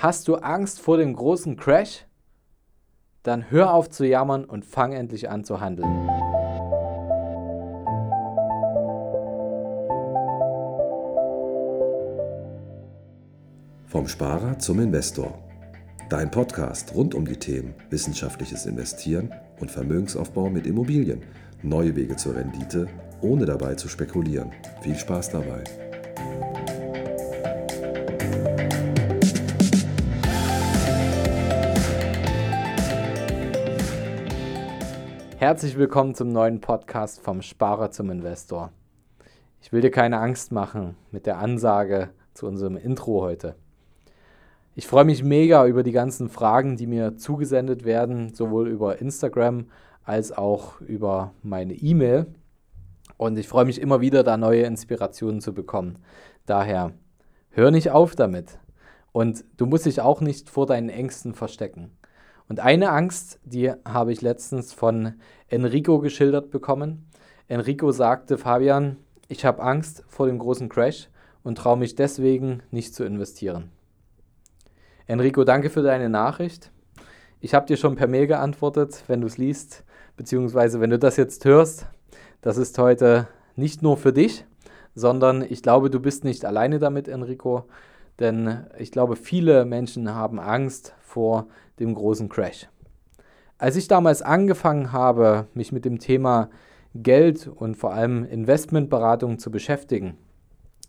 Hast du Angst vor dem großen Crash? Dann hör auf zu jammern und fang endlich an zu handeln. Vom Sparer zum Investor. Dein Podcast rund um die Themen wissenschaftliches Investieren und Vermögensaufbau mit Immobilien. Neue Wege zur Rendite, ohne dabei zu spekulieren. Viel Spaß dabei. Herzlich willkommen zum neuen Podcast vom Sparer zum Investor. Ich will dir keine Angst machen mit der Ansage zu unserem Intro heute. Ich freue mich mega über die ganzen Fragen, die mir zugesendet werden, sowohl über Instagram als auch über meine E-Mail. Und ich freue mich immer wieder, da neue Inspirationen zu bekommen. Daher hör nicht auf damit. Und du musst dich auch nicht vor deinen Ängsten verstecken. Und eine Angst, die habe ich letztens von Enrico geschildert bekommen. Enrico sagte, Fabian, ich habe Angst vor dem großen Crash und traue mich deswegen nicht zu investieren. Enrico, danke für deine Nachricht. Ich habe dir schon per Mail geantwortet, wenn du es liest, beziehungsweise wenn du das jetzt hörst. Das ist heute nicht nur für dich, sondern ich glaube, du bist nicht alleine damit, Enrico, denn ich glaube, viele Menschen haben Angst vor dem großen Crash. Als ich damals angefangen habe, mich mit dem Thema Geld und vor allem Investmentberatung zu beschäftigen,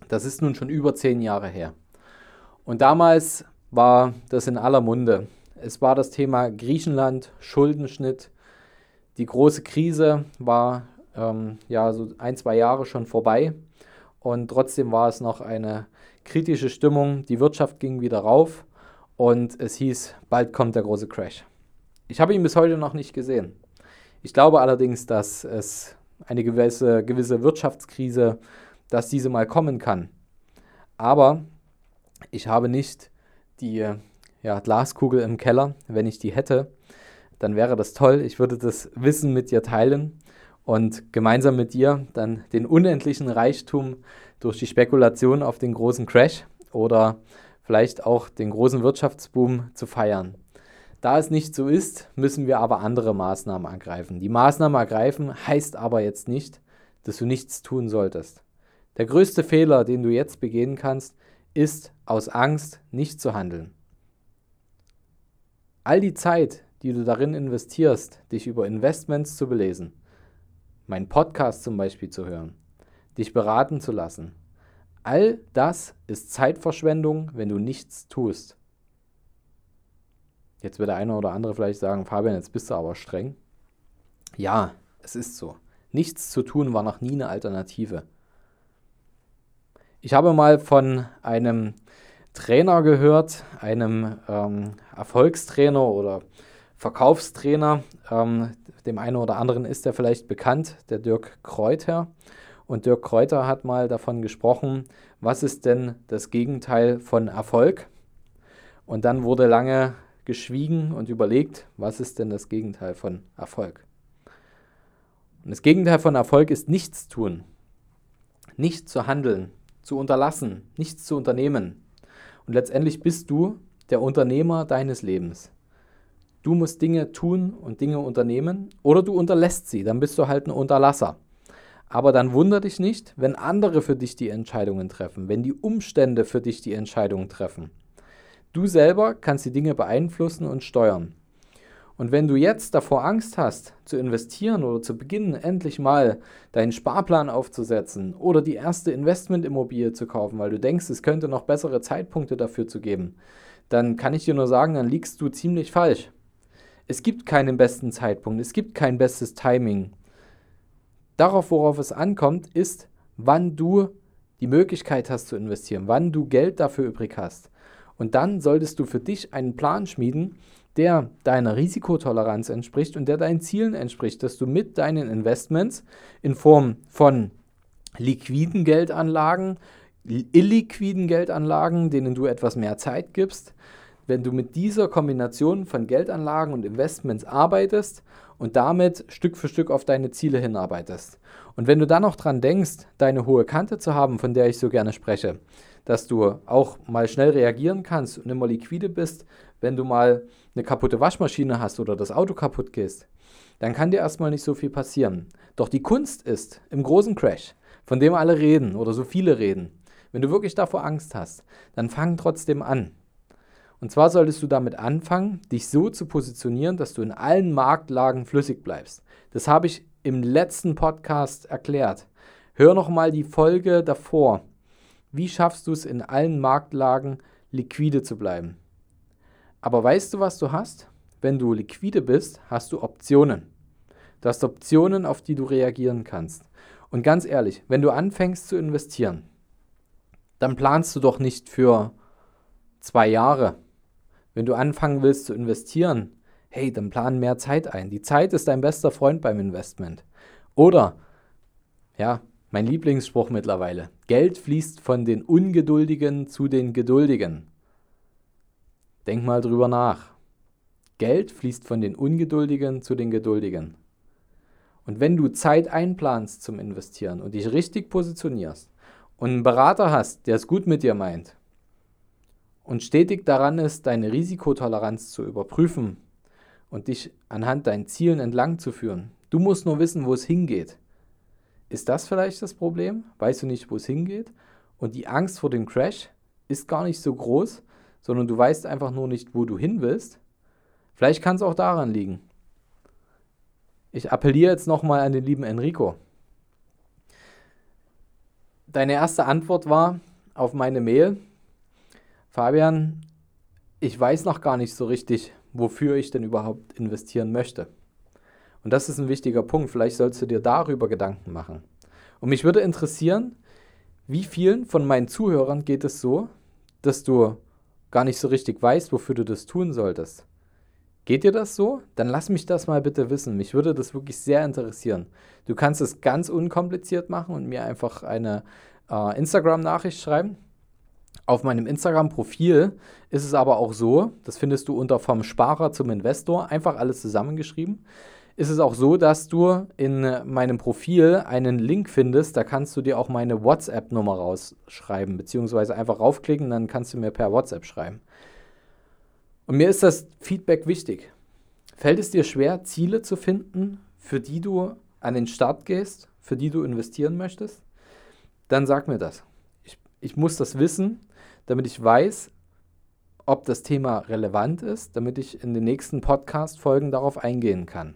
das ist nun schon über zehn Jahre her. Und damals war das in aller Munde. Es war das Thema Griechenland, Schuldenschnitt. Die große Krise war ähm, ja so ein, zwei Jahre schon vorbei und trotzdem war es noch eine kritische Stimmung. Die Wirtschaft ging wieder rauf und es hieß, bald kommt der große Crash. Ich habe ihn bis heute noch nicht gesehen. Ich glaube allerdings, dass es eine gewisse, gewisse Wirtschaftskrise, dass diese mal kommen kann. Aber ich habe nicht die ja, Glaskugel im Keller. Wenn ich die hätte, dann wäre das toll. Ich würde das Wissen mit dir teilen und gemeinsam mit dir dann den unendlichen Reichtum durch die Spekulation auf den großen Crash oder vielleicht auch den großen Wirtschaftsboom zu feiern. Da es nicht so ist, müssen wir aber andere Maßnahmen ergreifen. Die Maßnahmen ergreifen heißt aber jetzt nicht, dass du nichts tun solltest. Der größte Fehler, den du jetzt begehen kannst, ist aus Angst nicht zu handeln. All die Zeit, die du darin investierst, dich über Investments zu belesen, meinen Podcast zum Beispiel zu hören, dich beraten zu lassen, All das ist Zeitverschwendung, wenn du nichts tust. Jetzt wird der eine oder andere vielleicht sagen, Fabian, jetzt bist du aber streng. Ja, es ist so. Nichts zu tun war noch nie eine Alternative. Ich habe mal von einem Trainer gehört, einem ähm, Erfolgstrainer oder Verkaufstrainer, ähm, dem einen oder anderen ist er vielleicht bekannt, der Dirk Kräuter. Und Dirk Kräuter hat mal davon gesprochen, was ist denn das Gegenteil von Erfolg? Und dann wurde lange geschwiegen und überlegt, was ist denn das Gegenteil von Erfolg? Und das Gegenteil von Erfolg ist nichts tun, nicht zu handeln, zu unterlassen, nichts zu unternehmen. Und letztendlich bist du der Unternehmer deines Lebens. Du musst Dinge tun und Dinge unternehmen oder du unterlässt sie, dann bist du halt ein Unterlasser. Aber dann wundere dich nicht, wenn andere für dich die Entscheidungen treffen, wenn die Umstände für dich die Entscheidungen treffen. Du selber kannst die Dinge beeinflussen und steuern. Und wenn du jetzt davor Angst hast, zu investieren oder zu beginnen, endlich mal deinen Sparplan aufzusetzen oder die erste Investmentimmobilie zu kaufen, weil du denkst, es könnte noch bessere Zeitpunkte dafür zu geben, dann kann ich dir nur sagen, dann liegst du ziemlich falsch. Es gibt keinen besten Zeitpunkt, es gibt kein bestes Timing. Darauf, worauf es ankommt, ist, wann du die Möglichkeit hast zu investieren, wann du Geld dafür übrig hast. Und dann solltest du für dich einen Plan schmieden, der deiner Risikotoleranz entspricht und der deinen Zielen entspricht, dass du mit deinen Investments in Form von liquiden Geldanlagen, illiquiden Geldanlagen, denen du etwas mehr Zeit gibst, wenn du mit dieser Kombination von Geldanlagen und Investments arbeitest und damit Stück für Stück auf deine Ziele hinarbeitest. Und wenn du dann noch dran denkst, deine hohe Kante zu haben, von der ich so gerne spreche, dass du auch mal schnell reagieren kannst und immer liquide bist, wenn du mal eine kaputte Waschmaschine hast oder das Auto kaputt gehst, dann kann dir erstmal nicht so viel passieren. Doch die Kunst ist im großen Crash, von dem alle reden oder so viele reden, wenn du wirklich davor Angst hast, dann fang trotzdem an. Und zwar solltest du damit anfangen, dich so zu positionieren, dass du in allen Marktlagen flüssig bleibst. Das habe ich im letzten Podcast erklärt. Hör noch mal die Folge davor. Wie schaffst du es in allen Marktlagen liquide zu bleiben? Aber weißt du, was du hast? Wenn du liquide bist, hast du Optionen. Du hast Optionen, auf die du reagieren kannst. Und ganz ehrlich, wenn du anfängst zu investieren, dann planst du doch nicht für zwei Jahre, wenn du anfangen willst zu investieren, hey, dann plan mehr Zeit ein. Die Zeit ist dein bester Freund beim Investment. Oder, ja, mein Lieblingsspruch mittlerweile, Geld fließt von den Ungeduldigen zu den Geduldigen. Denk mal drüber nach. Geld fließt von den Ungeduldigen zu den Geduldigen. Und wenn du Zeit einplanst zum Investieren und dich richtig positionierst und einen Berater hast, der es gut mit dir meint, und stetig daran ist, deine Risikotoleranz zu überprüfen und dich anhand deinen Zielen entlang zu führen. Du musst nur wissen, wo es hingeht. Ist das vielleicht das Problem? Weißt du nicht, wo es hingeht? Und die Angst vor dem Crash ist gar nicht so groß, sondern du weißt einfach nur nicht, wo du hin willst. Vielleicht kann es auch daran liegen. Ich appelliere jetzt nochmal an den lieben Enrico. Deine erste Antwort war auf meine Mail, Fabian, ich weiß noch gar nicht so richtig, wofür ich denn überhaupt investieren möchte. Und das ist ein wichtiger Punkt. Vielleicht sollst du dir darüber Gedanken machen. Und mich würde interessieren, wie vielen von meinen Zuhörern geht es so, dass du gar nicht so richtig weißt, wofür du das tun solltest. Geht dir das so? Dann lass mich das mal bitte wissen. Mich würde das wirklich sehr interessieren. Du kannst es ganz unkompliziert machen und mir einfach eine äh, Instagram-Nachricht schreiben. Auf meinem Instagram-Profil ist es aber auch so, das findest du unter vom Sparer zum Investor, einfach alles zusammengeschrieben. Ist es auch so, dass du in meinem Profil einen Link findest, da kannst du dir auch meine WhatsApp-Nummer rausschreiben, beziehungsweise einfach raufklicken, dann kannst du mir per WhatsApp schreiben. Und mir ist das Feedback wichtig. Fällt es dir schwer, Ziele zu finden, für die du an den Start gehst, für die du investieren möchtest? Dann sag mir das. Ich, muss das wissen, damit ich weiß, ob das Thema relevant ist, damit ich in den nächsten Podcast-Folgen darauf eingehen kann.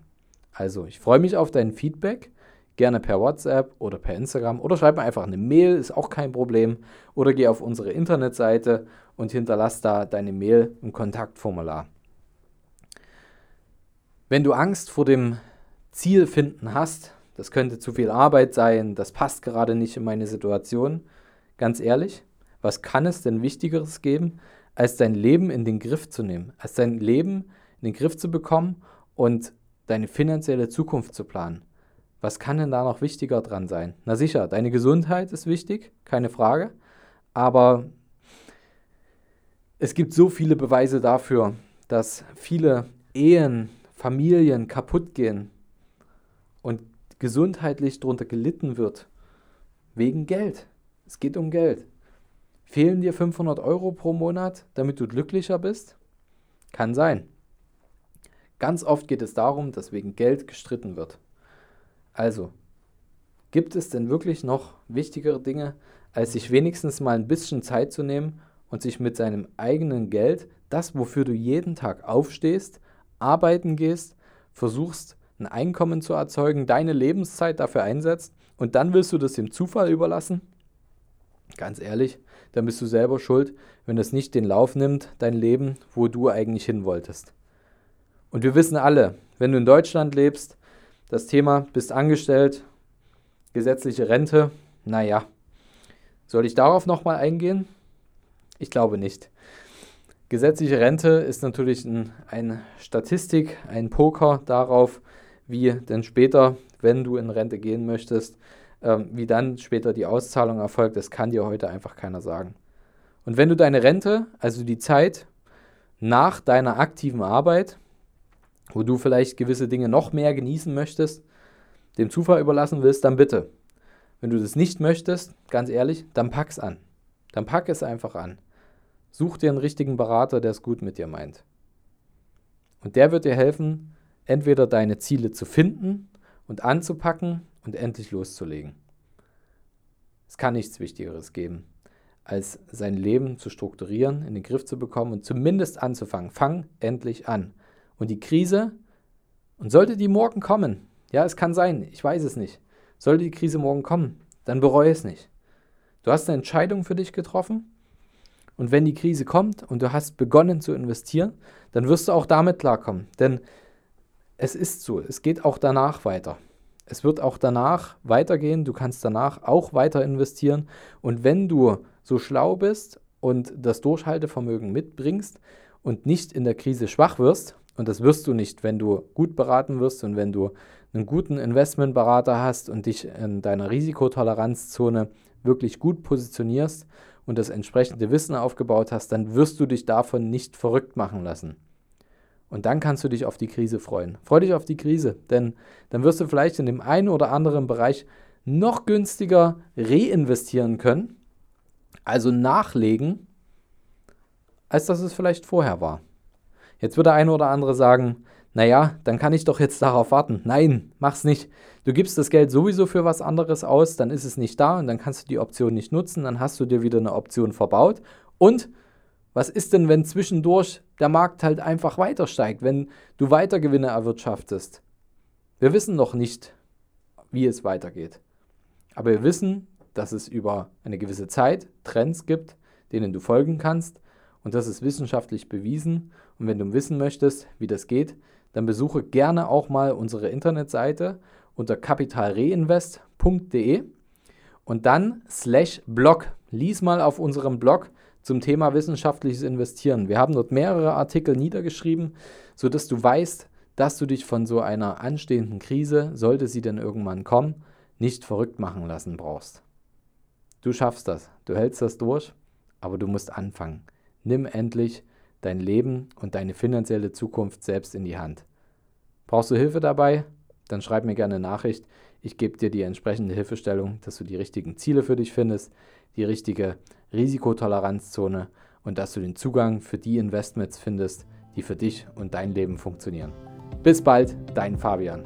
Also, ich freue mich auf dein Feedback, gerne per WhatsApp oder per Instagram oder schreib mir einfach eine Mail, ist auch kein Problem. Oder geh auf unsere Internetseite und hinterlass da deine Mail im Kontaktformular. Wenn du Angst vor dem Zielfinden hast, das könnte zu viel Arbeit sein, das passt gerade nicht in meine Situation, ganz ehrlich, was kann es denn Wichtigeres geben, als dein Leben in den Griff zu nehmen, als dein Leben in den Griff zu bekommen und deine finanzielle Zukunft zu planen? Was kann denn da noch wichtiger dran sein? Na sicher, deine Gesundheit ist wichtig, keine Frage, aber es gibt so viele Beweise dafür, dass viele Ehen, Familien kaputt gehen und gesundheitlich darunter gelitten wird wegen Geld. Es geht um Geld. Fehlen dir 500 Euro pro Monat, damit du glücklicher bist? Kann sein. Ganz oft geht es darum, dass wegen Geld gestritten wird. Also, gibt es denn wirklich noch wichtigere Dinge, als sich wenigstens mal ein bisschen Zeit zu nehmen und sich mit seinem eigenen Geld, das, wofür du jeden Tag aufstehst, arbeiten gehst, versuchst, ein Einkommen zu erzeugen, deine Lebenszeit dafür einsetzt und dann willst du das dem Zufall überlassen? Ganz ehrlich, dann bist du selber schuld, wenn es nicht den Lauf nimmt, dein Leben, wo du eigentlich hin wolltest. Und wir wissen alle, wenn du in Deutschland lebst, das Thema bist angestellt, gesetzliche Rente, naja, soll ich darauf nochmal eingehen? Ich glaube nicht. Gesetzliche Rente ist natürlich ein, eine Statistik, ein Poker darauf, wie denn später, wenn du in Rente gehen möchtest, ähm, wie dann später die Auszahlung erfolgt, das kann dir heute einfach keiner sagen. Und wenn du deine Rente, also die Zeit, nach deiner aktiven Arbeit, wo du vielleicht gewisse Dinge noch mehr genießen möchtest, dem Zufall überlassen willst, dann bitte. Wenn du das nicht möchtest, ganz ehrlich, dann pack's an. Dann pack es einfach an. Such dir einen richtigen Berater, der es gut mit dir meint. Und der wird dir helfen, entweder deine Ziele zu finden und anzupacken und endlich loszulegen. Es kann nichts Wichtigeres geben, als sein Leben zu strukturieren, in den Griff zu bekommen und zumindest anzufangen. Fang endlich an. Und die Krise, und sollte die morgen kommen, ja, es kann sein, ich weiß es nicht, sollte die Krise morgen kommen, dann bereue es nicht. Du hast eine Entscheidung für dich getroffen und wenn die Krise kommt und du hast begonnen zu investieren, dann wirst du auch damit klarkommen. Denn es ist so, es geht auch danach weiter. Es wird auch danach weitergehen, du kannst danach auch weiter investieren. Und wenn du so schlau bist und das Durchhaltevermögen mitbringst und nicht in der Krise schwach wirst, und das wirst du nicht, wenn du gut beraten wirst und wenn du einen guten Investmentberater hast und dich in deiner Risikotoleranzzone wirklich gut positionierst und das entsprechende Wissen aufgebaut hast, dann wirst du dich davon nicht verrückt machen lassen. Und dann kannst du dich auf die Krise freuen. Freu dich auf die Krise, denn dann wirst du vielleicht in dem einen oder anderen Bereich noch günstiger reinvestieren können, also nachlegen, als dass es vielleicht vorher war. Jetzt wird der eine oder andere sagen, naja, dann kann ich doch jetzt darauf warten. Nein, mach's nicht. Du gibst das Geld sowieso für was anderes aus, dann ist es nicht da und dann kannst du die Option nicht nutzen, dann hast du dir wieder eine Option verbaut. Und was ist denn, wenn zwischendurch der Markt halt einfach weiter steigt, wenn du weiter Gewinne erwirtschaftest? Wir wissen noch nicht, wie es weitergeht. Aber wir wissen, dass es über eine gewisse Zeit Trends gibt, denen du folgen kannst. Und das ist wissenschaftlich bewiesen. Und wenn du wissen möchtest, wie das geht, dann besuche gerne auch mal unsere Internetseite unter kapitalreinvest.de und dann slash blog. Lies mal auf unserem Blog zum Thema wissenschaftliches Investieren. Wir haben dort mehrere Artikel niedergeschrieben, sodass du weißt, dass du dich von so einer anstehenden Krise, sollte sie denn irgendwann kommen, nicht verrückt machen lassen brauchst. Du schaffst das, du hältst das durch, aber du musst anfangen. Nimm endlich dein Leben und deine finanzielle Zukunft selbst in die Hand. Brauchst du Hilfe dabei? Dann schreib mir gerne eine Nachricht. Ich gebe dir die entsprechende Hilfestellung, dass du die richtigen Ziele für dich findest, die richtige Risikotoleranzzone und dass du den Zugang für die Investments findest, die für dich und dein Leben funktionieren. Bis bald, dein Fabian.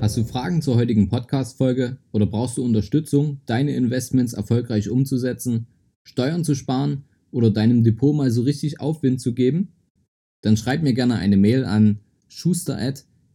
Hast du Fragen zur heutigen Podcast-Folge oder brauchst du Unterstützung, deine Investments erfolgreich umzusetzen, Steuern zu sparen oder deinem Depot mal so richtig Aufwind zu geben? Dann schreib mir gerne eine Mail an schuster